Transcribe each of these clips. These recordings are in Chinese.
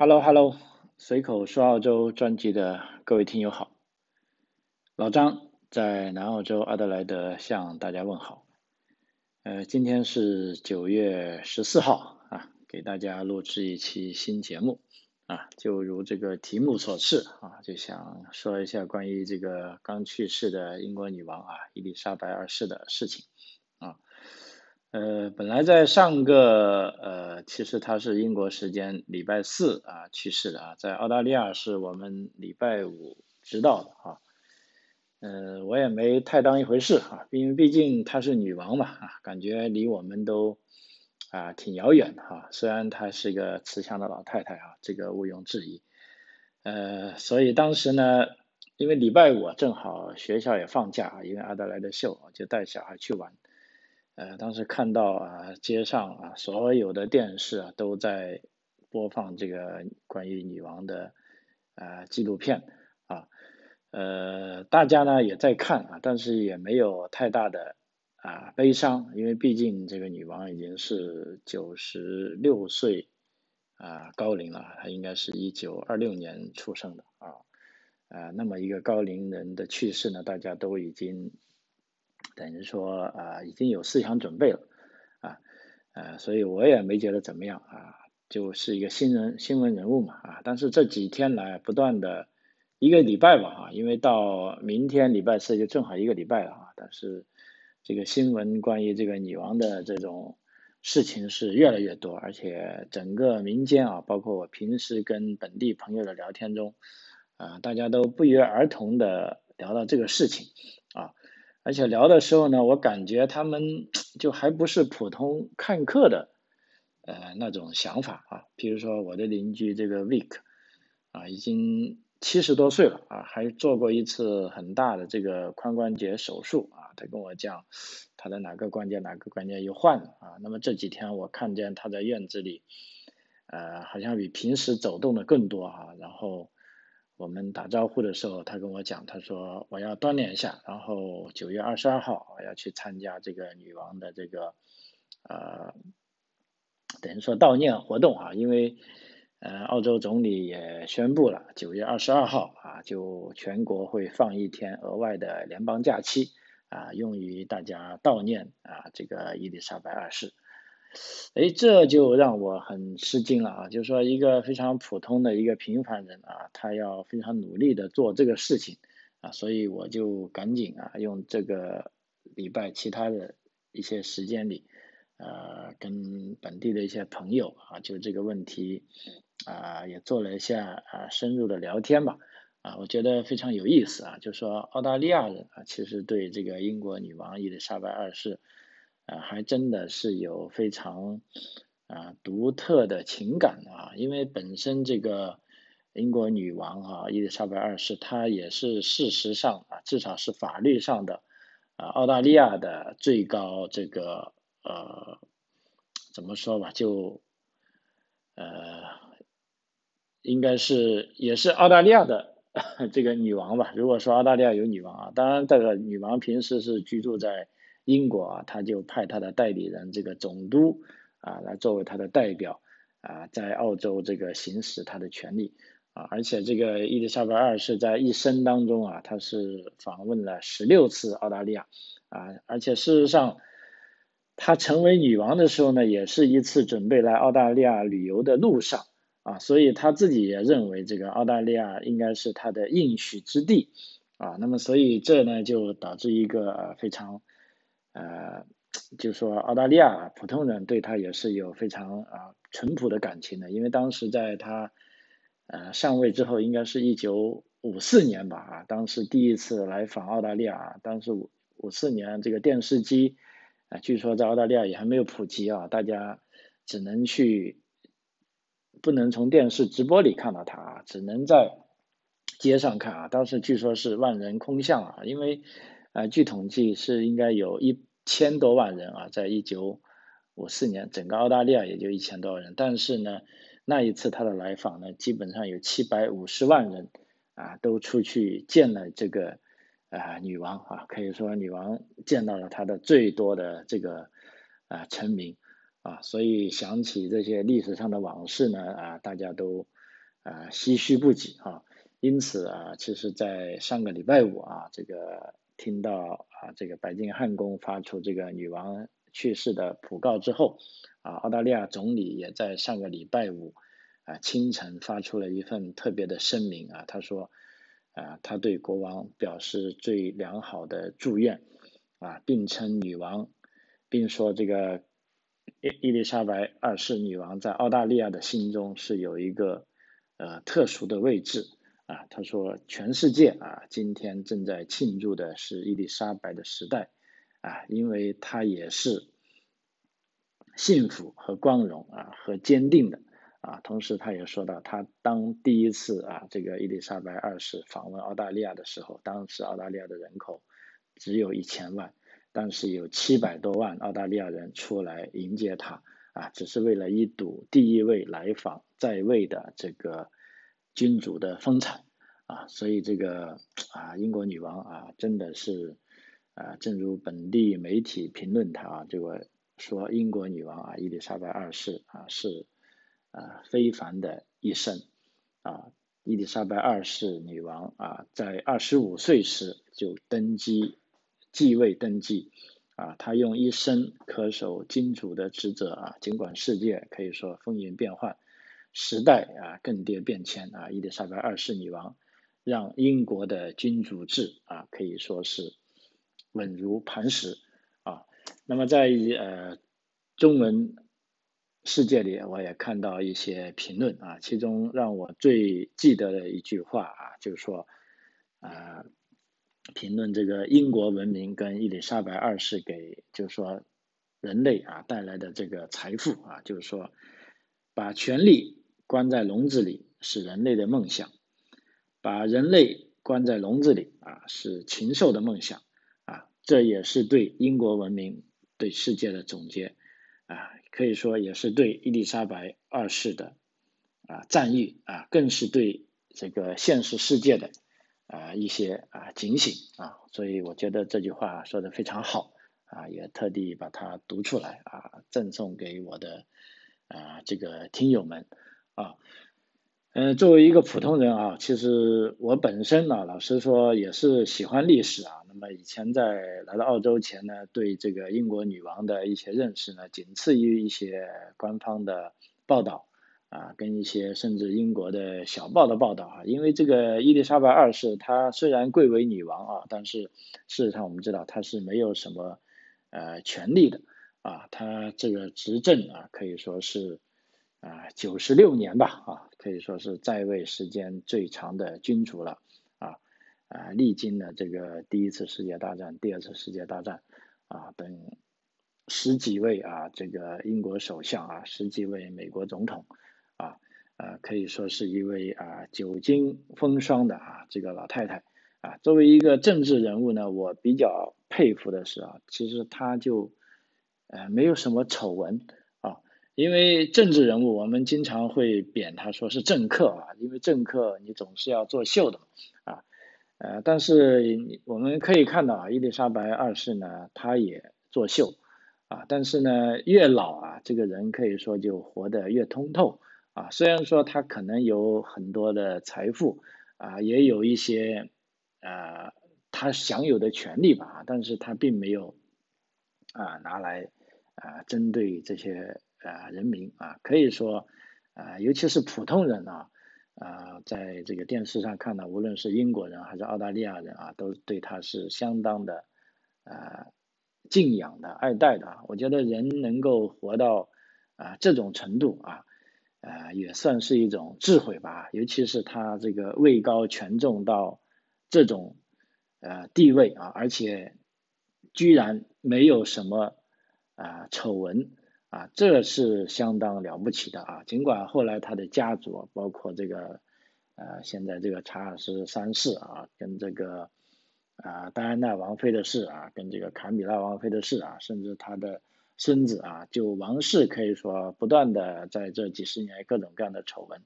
Hello Hello，随口说澳洲专辑的各位听友好，老张在南澳洲阿德莱德向大家问好。呃，今天是九月十四号啊，给大家录制一期新节目啊，就如这个题目所示啊，就想说一下关于这个刚去世的英国女王啊伊丽莎白二世的事情。呃，本来在上个呃，其实他是英国时间礼拜四啊去世的啊，在澳大利亚是我们礼拜五知道的啊。呃，我也没太当一回事啊，因为毕竟她是女王嘛啊，感觉离我们都啊挺遥远的哈。虽然她是一个慈祥的老太太啊，这个毋庸置疑。呃，所以当时呢，因为礼拜五正好学校也放假，因为阿德莱德秀，就带小孩去玩。呃，当时看到啊，街上啊，所有的电视啊都在播放这个关于女王的啊纪录片啊，呃，大家呢也在看啊，但是也没有太大的啊悲伤，因为毕竟这个女王已经是九十六岁啊高龄了，她应该是一九二六年出生的啊，啊，那么一个高龄人的去世呢，大家都已经。等于说啊，已经有思想准备了啊，呃，所以我也没觉得怎么样啊，就是一个新人新闻人物嘛啊。但是这几天来不断的一个礼拜吧啊，因为到明天礼拜四就正好一个礼拜了啊。但是这个新闻关于这个女王的这种事情是越来越多，而且整个民间啊，包括我平时跟本地朋友的聊天中啊，大家都不约而同的聊到这个事情。而且聊的时候呢，我感觉他们 就还不是普通看客的呃那种想法啊。比如说我的邻居这个 Vic 啊，已经七十多岁了啊，还做过一次很大的这个髋关节手术啊。他跟我讲，他的哪个关节哪个关节又换了啊。那么这几天我看见他在院子里，呃，好像比平时走动的更多啊。然后。我们打招呼的时候，他跟我讲，他说我要锻炼一下，然后九月二十二号我要去参加这个女王的这个呃，等于说悼念活动啊，因为呃澳洲总理也宣布了，九月二十二号啊就全国会放一天额外的联邦假期啊，用于大家悼念啊这个伊丽莎白二世。哎，这就让我很吃惊了啊！就是说，一个非常普通的一个平凡人啊，他要非常努力的做这个事情啊，所以我就赶紧啊，用这个礼拜其他的一些时间里，呃，跟本地的一些朋友啊，就这个问题啊，也做了一下啊深入的聊天吧啊，我觉得非常有意思啊，就是说澳大利亚人啊，其实对这个英国女王伊丽莎白二世。啊，还真的是有非常啊独特的情感啊，因为本身这个英国女王啊伊丽莎白二世，她也是事实上啊，至少是法律上的啊澳大利亚的最高这个呃怎么说吧，就呃应该是也是澳大利亚的 这个女王吧。如果说澳大利亚有女王啊，当然这个女王平时是居住在。英国啊，他就派他的代理人这个总督啊，来作为他的代表啊，在澳洲这个行使他的权利。啊，而且这个伊丽莎白二世在一生当中啊，他是访问了十六次澳大利亚。啊，而且事实上，他成为女王的时候呢，也是一次准备来澳大利亚旅游的路上。啊，所以他自己也认为这个澳大利亚应该是他的应许之地。啊，那么所以这呢就导致一个非常。呃，就说澳大利亚普通人对他也是有非常啊淳朴的感情的，因为当时在他呃上位之后，应该是一九五四年吧啊，当时第一次来访澳大利亚，当时五五四年这个电视机啊，据说在澳大利亚也还没有普及啊，大家只能去不能从电视直播里看到他啊，只能在街上看啊，当时据说是万人空巷啊，因为。啊，据统计是应该有一千多万人啊，在一九五四年，整个澳大利亚也就一千多万人。但是呢，那一次他的来访呢，基本上有七百五十万人啊，都出去见了这个啊女王啊，可以说女王见到了她的最多的这个啊臣民啊，所以想起这些历史上的往事呢啊，大家都啊唏嘘不已啊。因此啊，其实，在上个礼拜五啊，这个听到啊，这个白金汉宫发出这个女王去世的讣告之后，啊，澳大利亚总理也在上个礼拜五啊清晨发出了一份特别的声明啊，他说啊，他对国王表示最良好的祝愿啊，并称女王，并说这个伊伊丽莎白二世女王在澳大利亚的心中是有一个呃特殊的位置。啊，他说，全世界啊，今天正在庆祝的是伊丽莎白的时代，啊，因为她也是幸福和光荣啊和坚定的啊。同时，他也说到，他当第一次啊，这个伊丽莎白二世访问澳大利亚的时候，当时澳大利亚的人口只有一千万，但是有七百多万澳大利亚人出来迎接他啊，只是为了一睹第一位来访在位的这个。君主的风采啊，所以这个啊，英国女王啊，真的是啊，正如本地媒体评论她啊，这个说英国女王啊，伊丽莎白二世啊，是啊非凡的一生啊，伊丽莎白二世女王啊，在二十五岁时就登基继位登基啊，她用一生恪守君主的职责啊，尽管世界可以说风云变幻。时代啊更迭变迁啊，伊丽莎白二世女王让英国的君主制啊可以说是稳如磐石啊。那么在呃中文世界里，我也看到一些评论啊，其中让我最记得的一句话啊，就是说啊评论这个英国文明跟伊丽莎白二世给就是说人类啊带来的这个财富啊，就是说把权力。关在笼子里是人类的梦想，把人类关在笼子里啊是禽兽的梦想啊，这也是对英国文明对世界的总结啊，可以说也是对伊丽莎白二世的啊赞誉啊，更是对这个现实世界的啊一些啊警醒啊，所以我觉得这句话说的非常好啊，也特地把它读出来啊，赠送给我的啊这个听友们。啊，嗯，作为一个普通人啊，其实我本身呢，老实说也是喜欢历史啊。那么以前在来到澳洲前呢，对这个英国女王的一些认识呢，仅次于一些官方的报道啊，跟一些甚至英国的小报的报道啊。因为这个伊丽莎白二世她虽然贵为女王啊，但是事实上我们知道她是没有什么呃权利的啊，她这个执政啊可以说是。啊，九十六年吧，啊，可以说是在位时间最长的君主了，啊，啊，历经了这个第一次世界大战、第二次世界大战，啊，等十几位啊，这个英国首相啊，十几位美国总统，啊，啊，可以说是一位啊久经风霜的啊这个老太太，啊，作为一个政治人物呢，我比较佩服的是啊，其实他就呃没有什么丑闻。因为政治人物，我们经常会贬他说是政客啊，因为政客你总是要作秀的嘛啊，呃，但是我们可以看到啊，伊丽莎白二世呢，她也作秀啊，但是呢，越老啊，这个人可以说就活得越通透啊，虽然说他可能有很多的财富啊，也有一些啊他享有的权利吧，但是他并没有啊拿来啊针对这些。啊，人民啊，可以说啊，尤其是普通人啊，啊，在这个电视上看到，无论是英国人还是澳大利亚人啊，都对他是相当的啊敬仰的、爱戴的。我觉得人能够活到啊这种程度啊，啊，也算是一种智慧吧。尤其是他这个位高权重到这种呃地位啊，而且居然没有什么啊丑闻。啊，这是相当了不起的啊！尽管后来他的家族，包括这个，呃，现在这个查尔斯三世啊，跟这个啊戴安娜王妃的事啊，跟这个卡米拉王妃的事啊，甚至他的孙子啊，就王室可以说不断的在这几十年各种各样的丑闻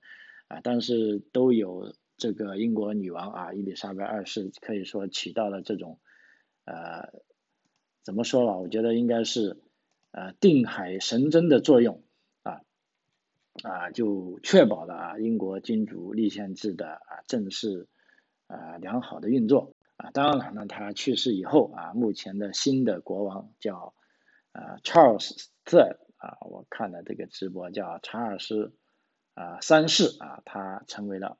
啊，但是都有这个英国女王啊伊丽莎白二世可以说起到了这种呃怎么说吧？我觉得应该是。呃，定海神针的作用啊，啊，就确保了啊英国君主立宪制的啊正式啊良好的运作啊。当然了，他去世以后啊，目前的新的国王叫啊 Charles 三啊，我看了这个直播叫查尔斯啊三世啊，他成为了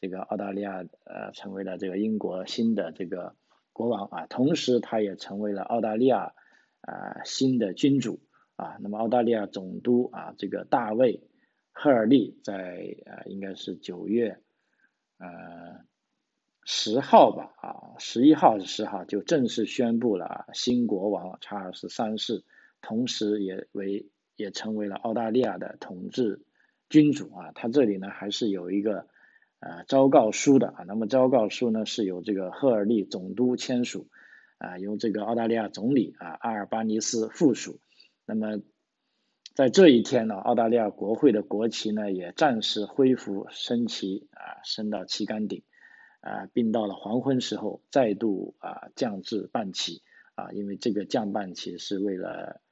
这个澳大利亚呃成为了这个英国新的这个国王啊，同时他也成为了澳大利亚啊新的君主啊。那么澳大利亚总督啊这个大卫。赫尔利在呃应该是九月呃十号吧啊十一号是十号就正式宣布了新国王查尔斯三世，同时也为也成为了澳大利亚的统治君主啊。他这里呢还是有一个呃昭告书的啊。那么昭告书呢是由这个赫尔利总督签署啊，由这个澳大利亚总理啊阿尔巴尼斯附属。那么在这一天呢，澳大利亚国会的国旗呢也暂时恢复升旗啊，升到旗杆顶啊，并到了黄昏时候再度啊降至半旗啊，因为这个降半旗是为了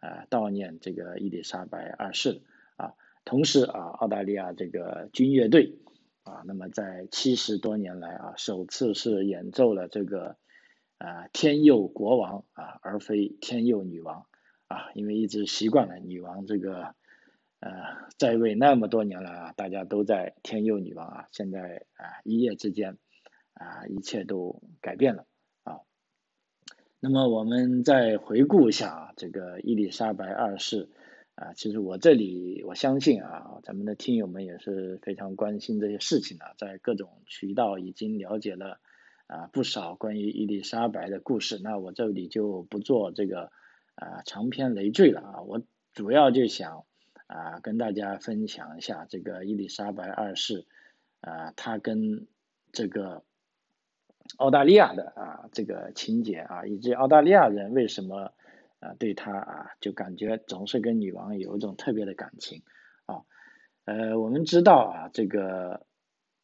啊悼念这个伊丽莎白二世啊。同时啊，澳大利亚这个军乐队啊，那么在七十多年来啊，首次是演奏了这个啊天佑国王啊，而非天佑女王。啊，因为一直习惯了女王这个，呃，在位那么多年了啊，大家都在天佑女王啊，现在啊一夜之间啊一切都改变了啊。那么我们再回顾一下啊，这个伊丽莎白二世啊，其实我这里我相信啊，咱们的听友们也是非常关心这些事情的，在各种渠道已经了解了啊不少关于伊丽莎白的故事，那我这里就不做这个。啊，长篇累赘了啊！我主要就想啊，跟大家分享一下这个伊丽莎白二世啊，她跟这个澳大利亚的啊这个情节啊，以及澳大利亚人为什么啊对她啊就感觉总是跟女王有一种特别的感情啊。呃，我们知道啊，这个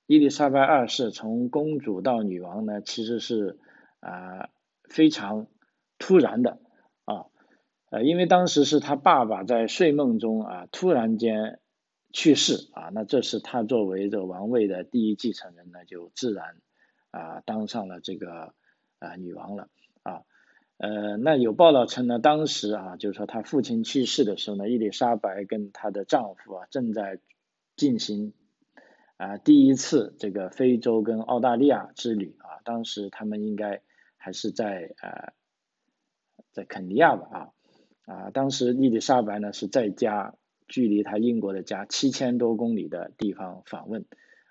伊丽莎白二世从公主到女王呢，其实是啊非常突然的啊。呃，因为当时是他爸爸在睡梦中啊，突然间去世啊，那这是他作为这王位的第一继承人呢，就自然啊当上了这个啊女王了啊。呃，那有报道称呢，当时啊，就是说他父亲去世的时候呢，伊丽莎白跟她的丈夫啊正在进行啊第一次这个非洲跟澳大利亚之旅啊，当时他们应该还是在呃在肯尼亚吧啊。啊，当时伊丽莎白呢是在家，距离她英国的家七千多公里的地方访问，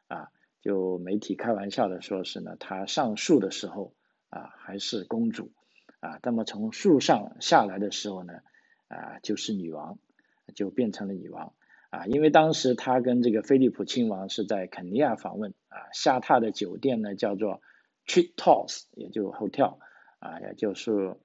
啊，就媒体开玩笑的说是呢，她上树的时候啊还是公主，啊，那么从树上下来的时候呢，啊就是女王，就变成了女王，啊，因为当时他跟这个菲利普亲王是在肯尼亚访问，啊，下榻的酒店呢叫做 Tree Tops，也就 hotel，啊，也就是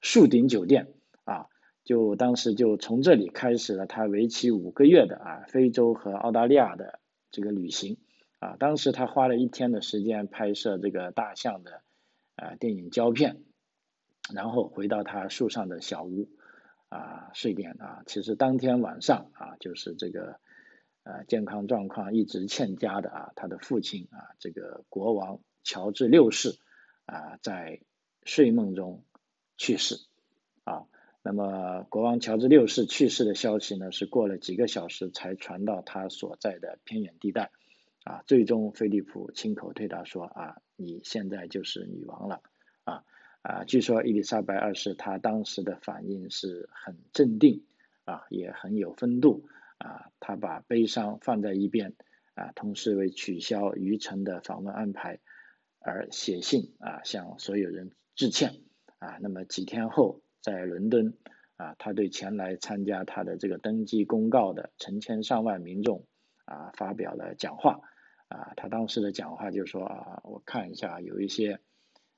树顶酒店，啊。就当时就从这里开始了他为期五个月的啊非洲和澳大利亚的这个旅行啊，当时他花了一天的时间拍摄这个大象的啊电影胶片，然后回到他树上的小屋啊睡点啊，其实当天晚上啊就是这个呃健康状况一直欠佳的啊他的父亲啊这个国王乔治六世啊在睡梦中去世啊。那么，国王乔治六世去世的消息呢，是过了几个小时才传到他所在的偏远地带，啊，最终菲利普亲口对他说啊，你现在就是女王了，啊啊，据说伊丽莎白二世她当时的反应是很镇定，啊，也很有风度，啊，她把悲伤放在一边，啊，同时为取消余程的访问安排而写信啊，向所有人致歉，啊，那么几天后。在伦敦啊，他对前来参加他的这个登基公告的成千上万民众啊发表了讲话啊，他当时的讲话就说啊，我看一下有一些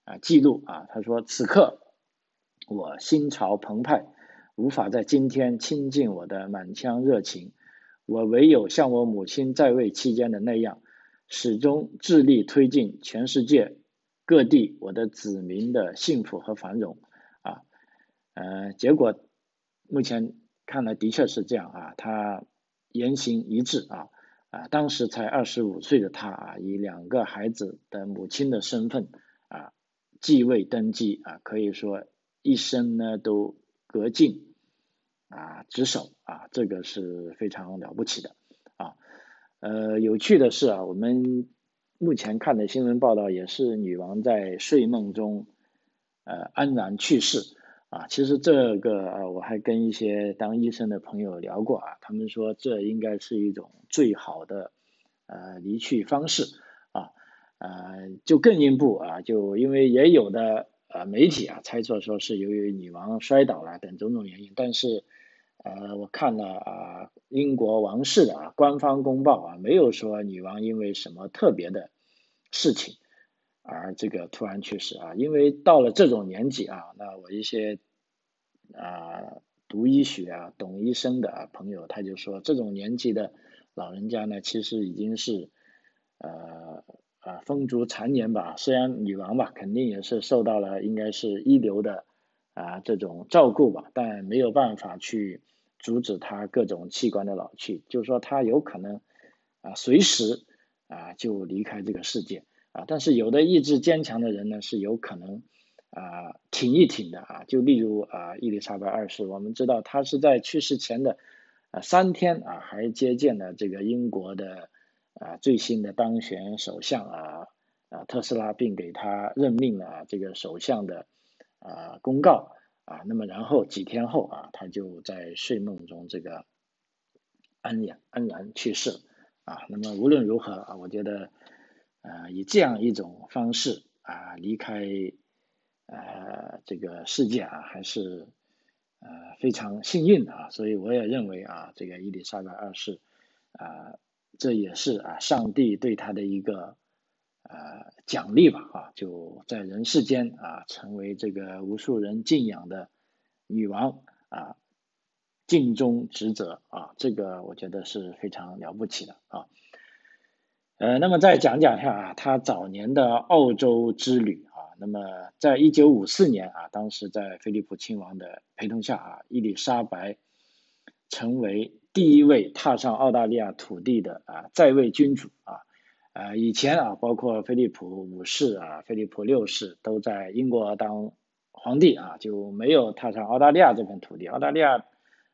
啊记录啊，他说此刻我心潮澎湃，无法在今天倾尽我的满腔热情，我唯有像我母亲在位期间的那样，始终致力推进全世界各地我的子民的幸福和繁荣。啊呃，结果目前看来的确是这样啊，他言行一致啊啊，当时才二十五岁的他啊，以两个孩子的母亲的身份啊继位登基啊，可以说一生呢都恪尽啊职守啊，这个是非常了不起的啊。呃，有趣的是啊，我们目前看的新闻报道也是女王在睡梦中呃安然去世。啊，其实这个呃，我还跟一些当医生的朋友聊过啊，他们说这应该是一种最好的呃离去方式，呃，就更一步啊，就因为也有的呃媒体啊猜测说是由于女王摔倒了等种种原因，但是呃我看了啊英国王室的啊官方公报啊，没有说女王因为什么特别的事情。而这个突然去世啊，因为到了这种年纪啊，那我一些啊读医学啊、懂医生的朋友，他就说，这种年纪的老人家呢，其实已经是呃啊风烛残年吧。虽然女王吧，肯定也是受到了应该是一流的啊这种照顾吧，但没有办法去阻止他各种器官的老去，就是说他有可能啊随时啊就离开这个世界。啊，但是有的意志坚强的人呢，是有可能啊挺一挺的啊。就例如啊，伊丽莎白二世，我们知道她是在去世前的啊三天啊，还接见了这个英国的啊最新的当选首相啊啊特斯拉，并给他任命了这个首相的啊公告啊。那么然后几天后啊，他就在睡梦中这个安然安然去世啊。那么无论如何啊，我觉得。啊，以这样一种方式啊离开呃这个世界啊，还是呃非常幸运的啊，所以我也认为啊，这个伊丽莎白二世啊，这也是啊上帝对他的一个呃奖励吧啊，就在人世间啊成为这个无数人敬仰的女王啊，尽忠职责啊，这个我觉得是非常了不起的啊。呃，那么再讲讲一下啊，他早年的澳洲之旅啊。那么，在一九五四年啊，当时在菲利普亲王的陪同下啊，伊丽莎白成为第一位踏上澳大利亚土地的啊在位君主啊。呃，以前啊，包括菲利普五世啊、菲利普六世都在英国当皇帝啊，就没有踏上澳大利亚这片土地。澳大利亚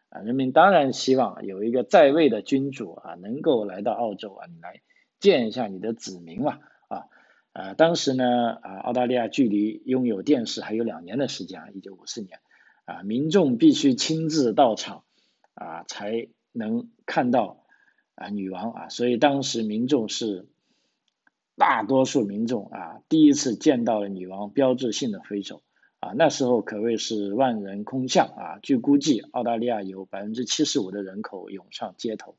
啊，人民当然希望有一个在位的君主啊，能够来到澳洲啊，你来。见一下你的子民嘛，啊，呃，当时呢，啊，澳大利亚距离拥有电视还有两年的时间啊，一九五四年，啊，民众必须亲自到场，啊，才能看到啊女王啊，所以当时民众是大多数民众啊，第一次见到了女王标志性的挥手，啊，那时候可谓是万人空巷啊，据估计，澳大利亚有百分之七十五的人口涌上街头。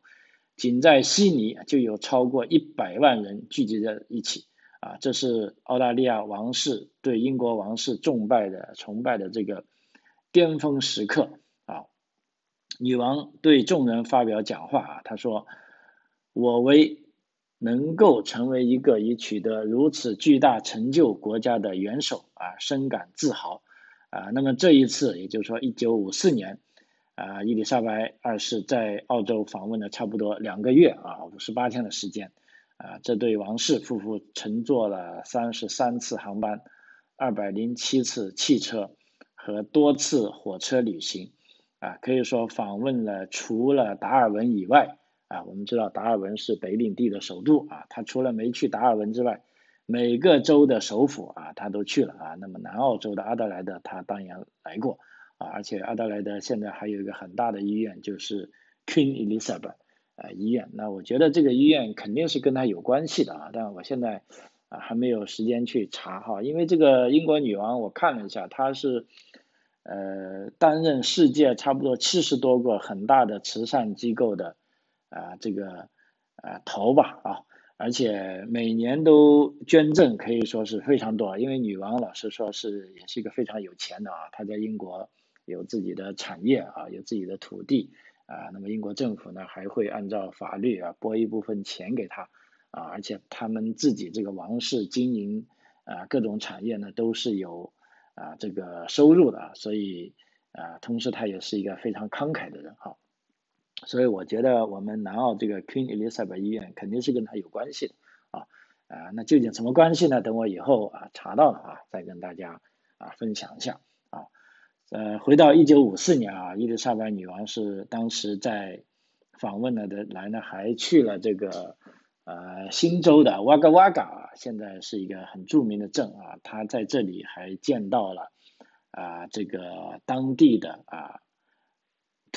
仅在悉尼就有超过一百万人聚集在一起，啊，这是澳大利亚王室对英国王室崇拜的崇拜的这个巅峰时刻。女王对众人发表讲话啊，她说：“我为能够成为一个已取得如此巨大成就国家的元首啊，深感自豪啊。那么这一次，也就是说，一九五四年。”啊，伊丽莎白二世在澳洲访问了差不多两个月啊，五十八天的时间，啊，这对王室夫妇乘坐了三十三次航班，二百零七次汽车和多次火车旅行，啊，可以说访问了除了达尔文以外，啊，我们知道达尔文是北领地的首都啊，他除了没去达尔文之外，每个州的首府啊，他都去了啊，那么南澳洲的阿德莱德他当然来过。啊，而且阿德莱德现在还有一个很大的医院，就是 Queen Elizabeth 啊医院。那我觉得这个医院肯定是跟他有关系的啊，但我现在啊还没有时间去查哈。因为这个英国女王我看了一下，她是呃担任世界差不多七十多个很大的慈善机构的啊这个啊头吧啊，而且每年都捐赠可以说是非常多。因为女王老师说是也是一个非常有钱的啊，她在英国。有自己的产业啊，有自己的土地啊，那么英国政府呢还会按照法律啊拨一部分钱给他啊，而且他们自己这个王室经营啊各种产业呢都是有啊这个收入的，所以啊同时他也是一个非常慷慨的人哈。所以我觉得我们南澳这个 Queen Elizabeth 医院肯定是跟他有关系的啊啊，那究竟什么关系呢？等我以后啊查到了啊，再跟大家啊分享一下啊。呃，回到一九五四年啊，伊丽莎白女王是当时在访问了的来呢，还去了这个呃新州的哇嘎哇嘎，现在是一个很著名的镇啊，他在这里还见到了啊这个当地的啊。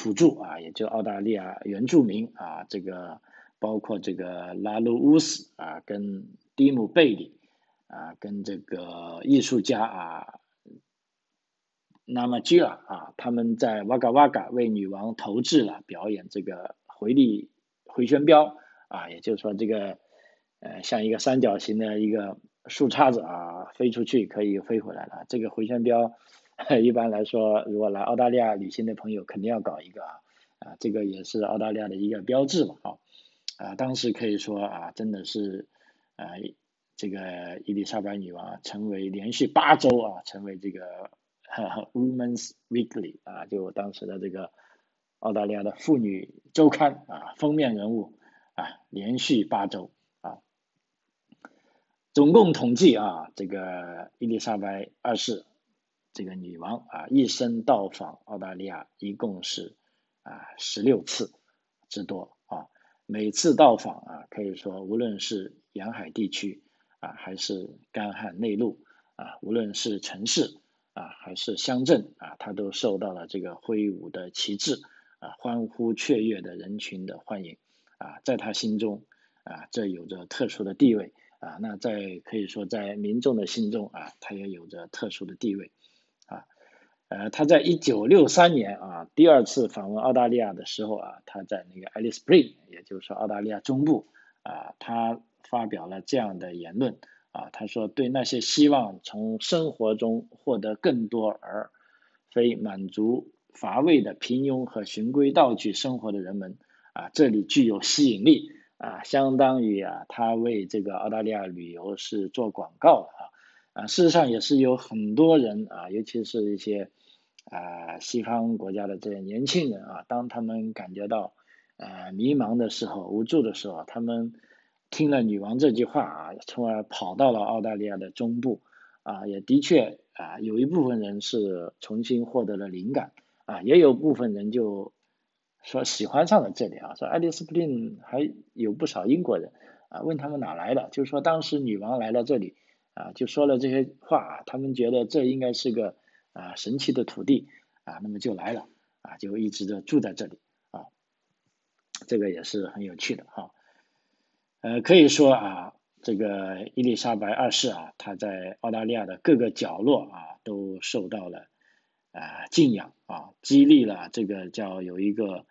土著啊，也就澳大利亚原住民啊，这个包括这个拉鲁乌斯啊，跟蒂姆贝里啊，跟这个艺术家啊，那么基尔啊，他们在哇嘎哇嘎为女王投掷了表演这个回力回旋镖啊，也就是说这个呃像一个三角形的一个树杈子啊，飞出去可以飞回来了，这个回旋镖。一般来说，如果来澳大利亚旅行的朋友，肯定要搞一个啊，啊，这个也是澳大利亚的一个标志嘛，啊，啊，当时可以说啊，真的是，啊，这个伊丽莎白女王成为连续八周啊，成为这个 Women's Weekly 啊，就当时的这个澳大利亚的妇女周刊啊封面人物啊，连续八周啊，总共统计啊，这个伊丽莎白二世。这个女王啊，一生到访澳大利亚一共是啊十六次之多啊。每次到访啊，可以说无论是沿海地区啊，还是干旱内陆啊，无论是城市啊，还是乡镇啊，她都受到了这个挥舞的旗帜啊、欢呼雀跃的人群的欢迎啊。在他心中啊，这有着特殊的地位啊。那在可以说在民众的心中啊，他也有着特殊的地位。啊呃，他在一九六三年啊，第二次访问澳大利亚的时候啊，他在那个 Alice Springs，也就是说澳大利亚中部啊，他发表了这样的言论啊，他说对那些希望从生活中获得更多而非满足乏味的平庸和循规蹈矩生活的人们啊，这里具有吸引力啊，相当于啊，他为这个澳大利亚旅游是做广告的啊。啊，事实上也是有很多人啊，尤其是一些啊西方国家的这些年轻人啊，当他们感觉到呃迷茫的时候、无助的时候，他们听了女王这句话啊，从而跑到了澳大利亚的中部啊，也的确啊有一部分人是重新获得了灵感啊，也有部分人就说喜欢上了这里啊，说爱丽丝布林还有不少英国人啊，问他们哪来的，就是说当时女王来了这里。啊，就说了这些话，他们觉得这应该是个啊神奇的土地啊，那么就来了啊，就一直的住在这里啊，这个也是很有趣的哈。呃，可以说啊，这个伊丽莎白二世啊，她在澳大利亚的各个角落啊，都受到了啊敬仰啊，激励了这个叫有一个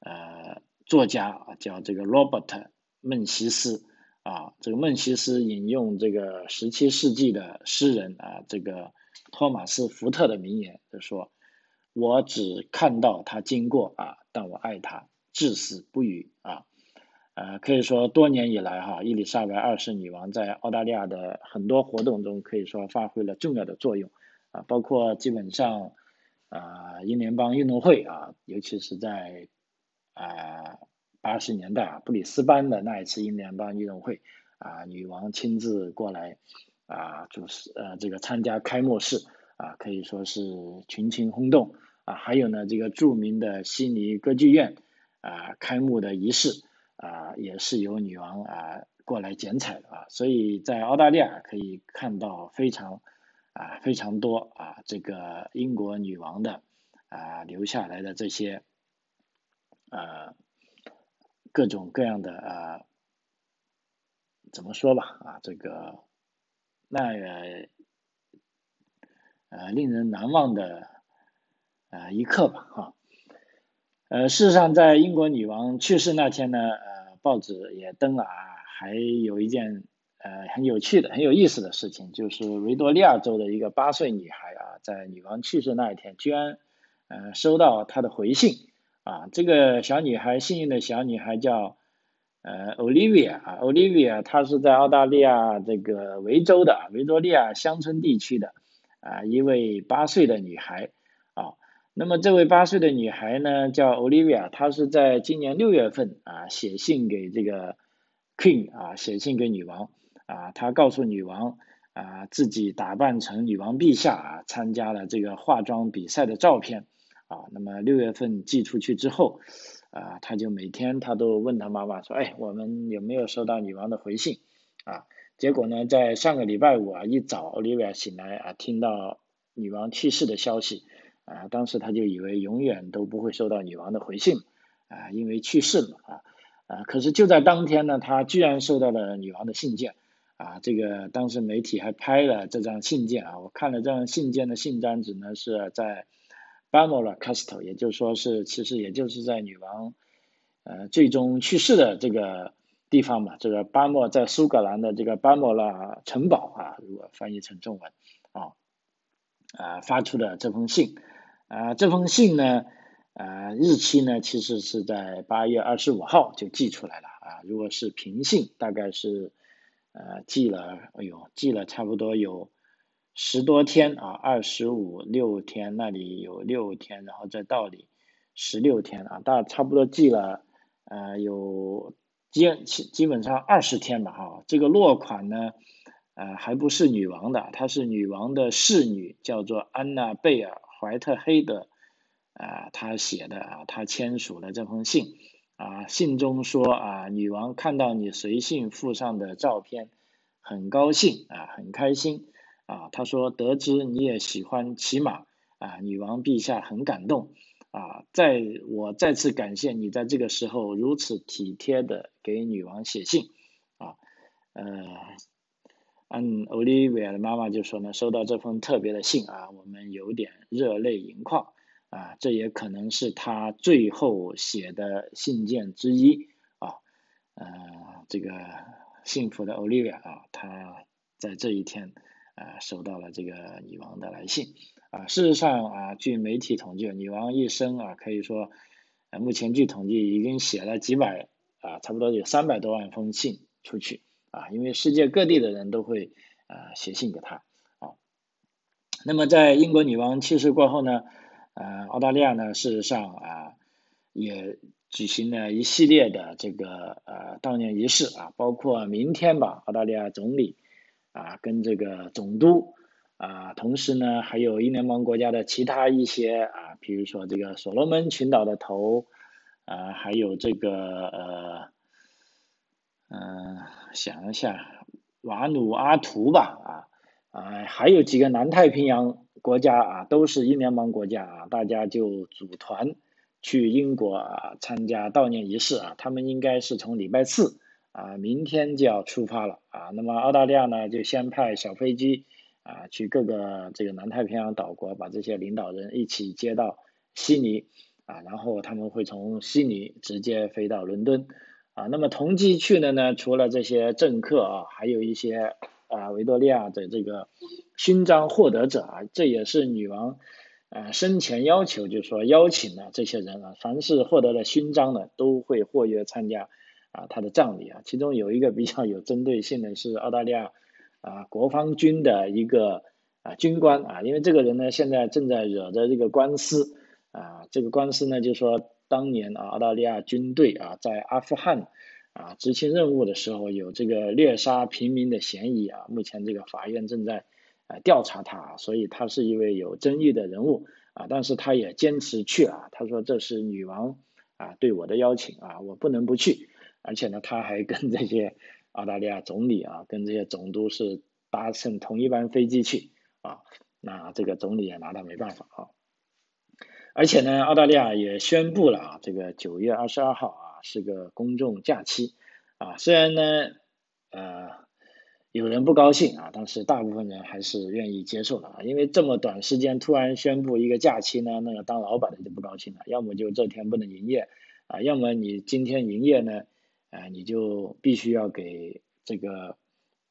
呃作家啊，叫这个 Robert 孟西斯。啊，这个孟西斯引用这个十七世纪的诗人啊，这个托马斯福特的名言，就说：“我只看到他经过啊，但我爱他至死不渝啊。”呃，可以说多年以来哈，伊丽莎白二世女王在澳大利亚的很多活动中可以说发挥了重要的作用啊，包括基本上啊英联邦运动会啊，尤其是在啊。八十年代啊，布里斯班的那一次英联邦运动会啊，女王亲自过来啊主持呃这个参加开幕式啊，可以说是群情轰动啊。还有呢，这个著名的悉尼歌剧院啊开幕的仪式啊，也是由女王啊过来剪彩啊。所以在澳大利亚可以看到非常啊非常多啊这个英国女王的啊留下来的这些呃。各种各样的啊，怎么说吧啊，这个那呃令人难忘的啊一刻吧哈。呃，事实上，在英国女王去世那天呢，呃，报纸也登了啊，还有一件呃很有趣的、很有意思的事情，就是维多利亚州的一个八岁女孩啊，在女王去世那一天，居然呃收到她的回信。啊，这个小女孩，幸运的小女孩叫呃，Olivia 啊，Olivia 她是在澳大利亚这个维州的维多利亚乡村地区的啊一位八岁的女孩啊，那么这位八岁的女孩呢，叫 Olivia，她是在今年六月份啊写信给这个 Queen 啊，写信给女王啊，她告诉女王啊自己打扮成女王陛下啊参加了这个化妆比赛的照片啊。那么六月份寄出去之后啊，她就每天她都问她妈妈说，哎，我们有没有收到女王的回信啊？结果呢，在上个礼拜五啊一早，Olivia 醒来啊，听到女王去世的消息。啊，当时他就以为永远都不会收到女王的回信，啊，因为去世了啊，啊，可是就在当天呢，他居然收到了女王的信件，啊，这个当时媒体还拍了这张信件啊，我看了这张信件的信章纸呢是在 Balmoral Castle，也就是说是其实也就是在女王呃最终去世的这个地方嘛，这个巴莫在苏格兰的这个巴莫拉城堡啊，如果翻译成中文啊，啊发出的这封信。啊，这封信呢，啊，日期呢，其实是在八月二十五号就寄出来了啊。如果是平信，大概是呃寄了，哎呦，寄了差不多有十多天啊，二十五六天，那里有六天，然后再到里十六天啊，大差不多寄了呃有基基本上二十天吧哈。这个落款呢，呃，还不是女王的，她是女王的侍女，叫做安娜贝尔。怀特黑的啊，他写的啊，他签署了这封信啊，信中说啊，女王看到你随信附上的照片，很高兴啊，很开心啊。他说得知你也喜欢骑马啊，女王陛下很感动啊。在我再次感谢你在这个时候如此体贴的给女王写信啊，呃。嗯，Olivia 的妈妈就说呢，收到这封特别的信啊，我们有点热泪盈眶啊，这也可能是他最后写的信件之一啊，呃，这个幸福的 Olivia 啊，她在这一天啊收到了这个女王的来信啊，事实上啊，据媒体统计，女王一生啊，可以说，目前据统计已经写了几百啊，差不多有三百多万封信出去。啊，因为世界各地的人都会啊写信给他啊。那么在英国女王去世过后呢，呃，澳大利亚呢事实上啊也举行了一系列的这个呃悼念仪式啊，包括明天吧，澳大利亚总理啊跟这个总督啊，同时呢还有英联邦国家的其他一些啊，比如说这个所罗门群岛的头啊，还有这个呃。嗯，想一下，瓦努阿图吧，啊啊，还有几个南太平洋国家啊，都是英联邦国家啊，大家就组团去英国啊参加悼念仪式啊。他们应该是从礼拜四啊，明天就要出发了啊。那么澳大利亚呢，就先派小飞机啊去各个这个南太平洋岛国，把这些领导人一起接到悉尼啊，然后他们会从悉尼直接飞到伦敦。啊，那么同机去的呢，除了这些政客啊，还有一些啊维多利亚的这个勋章获得者啊，这也是女王啊生前要求，就是说邀请的这些人啊，凡是获得了勋章的，都会获约参加啊他的葬礼啊。其中有一个比较有针对性的是澳大利亚啊国防军的一个啊军官啊，因为这个人呢现在正在惹着这个官司啊，这个官司呢就是说。当年啊，澳大利亚军队啊，在阿富汗啊执行任务的时候，有这个猎杀平民的嫌疑啊。目前这个法院正在啊调查他，所以他是一位有争议的人物啊。但是他也坚持去啊，他说这是女王啊对我的邀请啊，我不能不去。而且呢，他还跟这些澳大利亚总理啊，跟这些总督是搭乘同一班飞机去啊。那这个总理也拿他没办法啊。而且呢，澳大利亚也宣布了啊，这个九月二十二号啊是个公众假期啊。虽然呢，呃，有人不高兴啊，但是大部分人还是愿意接受的啊。因为这么短时间突然宣布一个假期呢，那个当老板的就不高兴了，要么就这天不能营业啊，要么你今天营业呢，啊，你就必须要给这个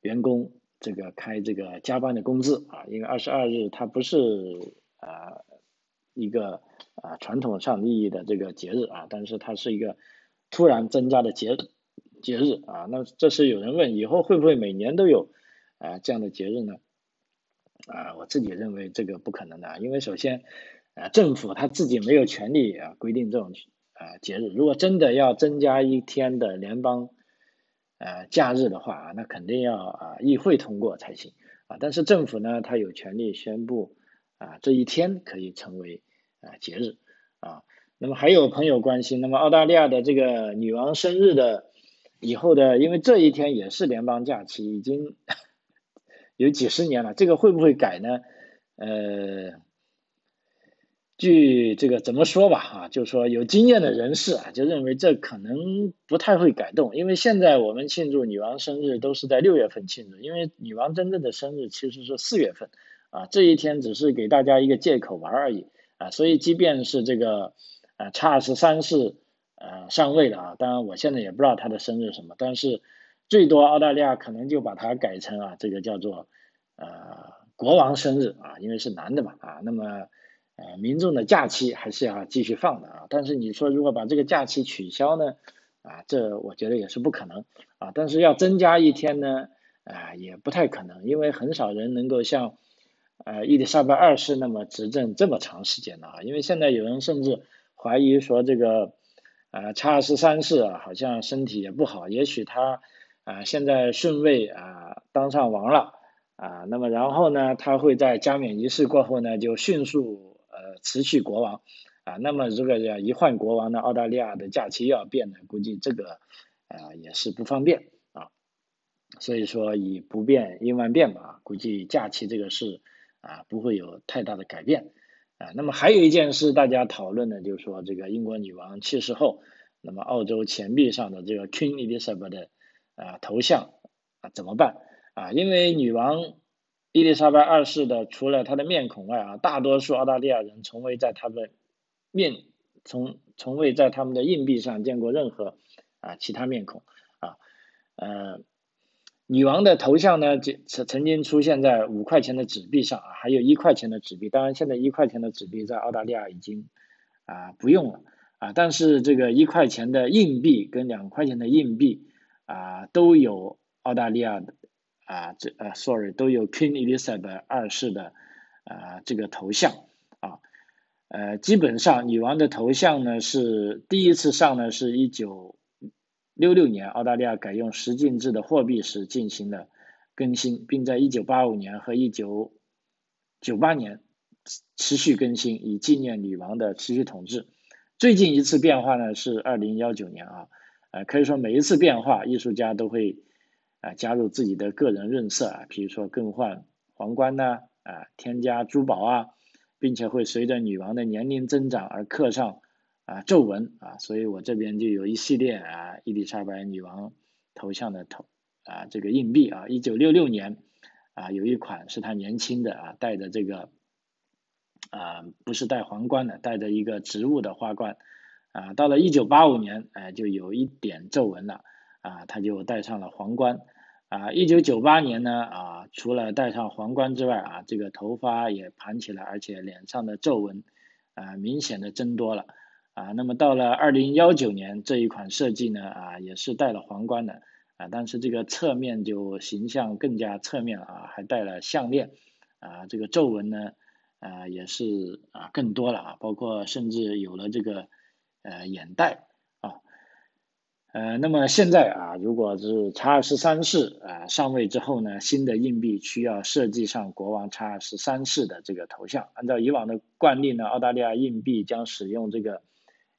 员工这个开这个加班的工资啊。因为二十二日它不是啊一个。啊，传统上意义的这个节日啊，但是它是一个突然增加的节节日啊。那这是有人问，以后会不会每年都有啊这样的节日呢？啊，我自己认为这个不可能的，因为首先啊，政府他自己没有权利啊规定这种啊节日。如果真的要增加一天的联邦呃假日的话啊，那肯定要啊议会通过才行啊。但是政府呢，他有权利宣布啊这一天可以成为啊节日啊。那么还有朋友关心，那么澳大利亚的这个女王生日的以后的，因为这一天也是联邦假期，已经 有几十年了，这个会不会改呢？呃。据这个怎么说吧，啊，就是说有经验的人士啊，就认为这可能不太会改动，因为现在我们庆祝女王生日都是在六月份庆祝，因为女王真正的生日其实是四月份，啊，这一天只是给大家一个借口玩而已，啊，所以即便是这个啊查尔斯三世呃上位了啊，当然我现在也不知道他的生日什么，但是最多澳大利亚可能就把它改成啊这个叫做呃国王生日啊，因为是男的嘛啊，那么。呃，民众的假期还是要继续放的啊，但是你说如果把这个假期取消呢，啊，这我觉得也是不可能啊，但是要增加一天呢，啊，也不太可能，因为很少人能够像呃伊丽莎白二世那么执政这么长时间的啊，因为现在有人甚至怀疑说这个呃查尔斯三世啊，好像身体也不好，也许他啊现在顺位啊当上王了啊，那么然后呢，他会在加冕仪式过后呢，就迅速。呃，辞去国王啊，那么如果要一换国王呢，澳大利亚的假期要变呢，估计这个啊也是不方便啊。所以说以不变应万变吧，估计假期这个事啊不会有太大的改变啊。那么还有一件事大家讨论的，就是说这个英国女王去世后，那么澳洲钱币上的这个 Queen Elizabeth 的啊头像啊怎么办啊？因为女王。伊丽莎白二世的除了她的面孔外啊，大多数澳大利亚人从未在他们面从从未在他们的硬币上见过任何啊其他面孔啊呃女王的头像呢曾曾经出现在五块钱的纸币上啊，还有一块钱的纸币，当然现在一块钱的纸币在澳大利亚已经啊不用了啊，但是这个一块钱的硬币跟两块钱的硬币啊都有澳大利亚的。啊，这呃，sorry，都有 Queen Elizabeth 二世的啊这个头像啊，呃，基本上女王的头像呢是第一次上呢是一九六六年澳大利亚改用十进制的货币时进行了更新，并在一九八五年和一九九八年持续更新，以纪念女王的持续统治。最近一次变化呢是二零幺九年啊，呃，可以说每一次变化，艺术家都会。啊，加入自己的个人润色啊，比如说更换皇冠呐，啊，添加珠宝啊，并且会随着女王的年龄增长而刻上啊皱纹啊，所以我这边就有一系列啊伊丽莎白女王头像的头啊这个硬币啊，一九六六年啊有一款是她年轻的啊戴着这个啊不是戴皇冠的，戴着一个植物的花冠啊，到了一九八五年哎就有一点皱纹了啊，他就戴上了皇冠。啊，一九九八年呢，啊，除了戴上皇冠之外，啊，这个头发也盘起来，而且脸上的皱纹，啊，明显的增多了，啊，那么到了二零幺九年，这一款设计呢，啊，也是戴了皇冠的，啊，但是这个侧面就形象更加侧面了，啊，还戴了项链，啊，这个皱纹呢，啊，也是啊更多了，啊，包括甚至有了这个呃眼袋啊。呃，那么现在啊，如果是查尔斯三世啊上位之后呢，新的硬币需要设计上国王查尔斯三世的这个头像。按照以往的惯例呢，澳大利亚硬币将使用这个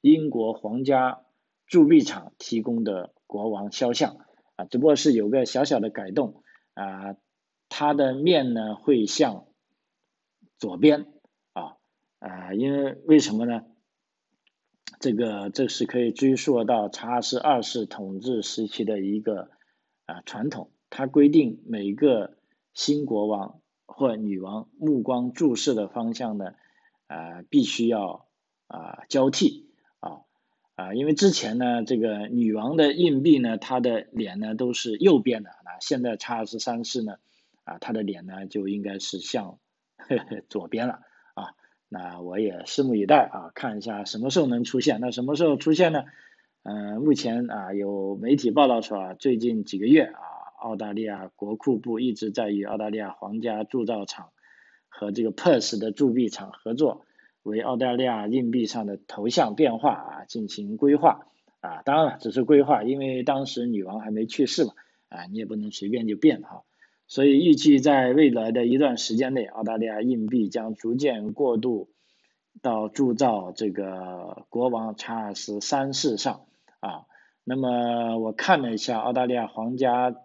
英国皇家铸币厂提供的国王肖像啊，只不过是有个小小的改动啊，它的面呢会向左边啊啊，因为为什么呢？这个这是可以追溯到查尔斯二世统治时期的一个啊传统，它规定每个新国王或女王目光注视的方向呢啊必须要啊交替啊，因为之前呢这个女王的硬币呢她的脸呢都是右边的啊，现在查尔斯三世呢啊他的脸呢就应该是向 左边了啊。那我也拭目以待啊，看一下什么时候能出现。那什么时候出现呢？嗯，目前啊有媒体报道说啊，最近几个月啊，澳大利亚国库部一直在与澳大利亚皇家铸造厂和这个 Perth 的铸币厂合作为澳大利亚硬币上的头像变化啊进行规划啊，当然了，只是规划，因为当时女王还没去世嘛，啊，你也不能随便就变哈。所以预计在未来的一段时间内，澳大利亚硬币将逐渐过渡到铸造这个国王查尔斯三世上啊。那么我看了一下澳大利亚皇家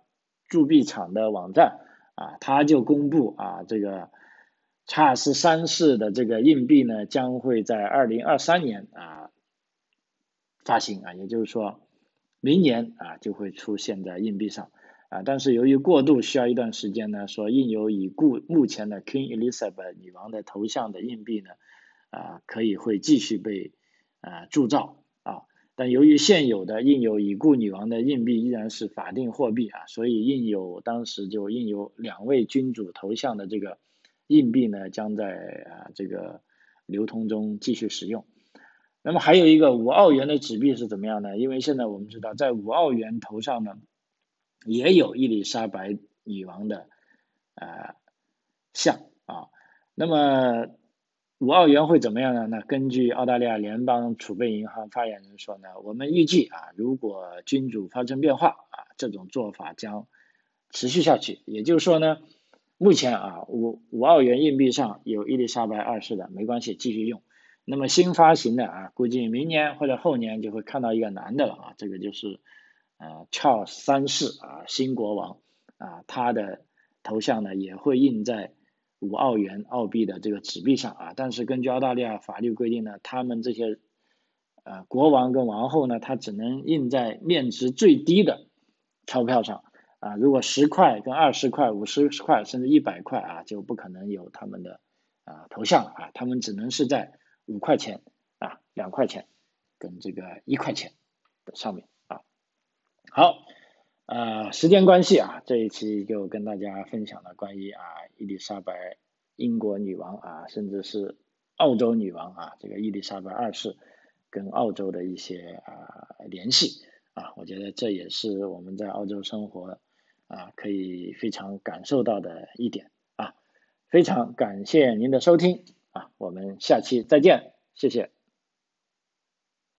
铸币厂的网站啊，他就公布啊，这个查尔斯三世的这个硬币呢，将会在二零二三年啊发行啊，也就是说明年啊就会出现在硬币上。啊，但是由于过渡需要一段时间呢，说印有已故目前的 King Elizabeth 女王的头像的硬币呢，啊，可以会继续被啊铸造啊，但由于现有的印有已故女王的硬币依然是法定货币啊，所以印有当时就印有两位君主头像的这个硬币呢，将在啊这个流通中继续使用。那么还有一个五澳元的纸币是怎么样呢？因为现在我们知道，在五澳元头上呢。也有伊丽莎白女王的呃像啊，那么五澳元会怎么样呢？那根据澳大利亚联邦储备银行发言人说呢，我们预计啊，如果君主发生变化啊，这种做法将持续下去。也就是说呢，目前啊五五澳元硬币上有伊丽莎白二世的，没关系，继续用。那么新发行的啊，估计明年或者后年就会看到一个男的了啊，这个就是。呃，Charles 三世啊，新国王啊，他的头像呢也会印在五澳元澳币的这个纸币上啊。但是根据澳大利亚法律规定呢，他们这些呃国王跟王后呢，他只能印在面值最低的钞票上啊。如果十块跟二十块、五十块甚至一百块啊，就不可能有他们的啊头像啊。他们只能是在五块钱啊、两块钱跟这个一块钱的上面啊。好，呃，时间关系啊，这一期就跟大家分享了关于啊伊丽莎白英国女王啊，甚至是澳洲女王啊，这个伊丽莎白二世跟澳洲的一些啊联系啊，我觉得这也是我们在澳洲生活啊可以非常感受到的一点啊，非常感谢您的收听啊，我们下期再见，谢谢。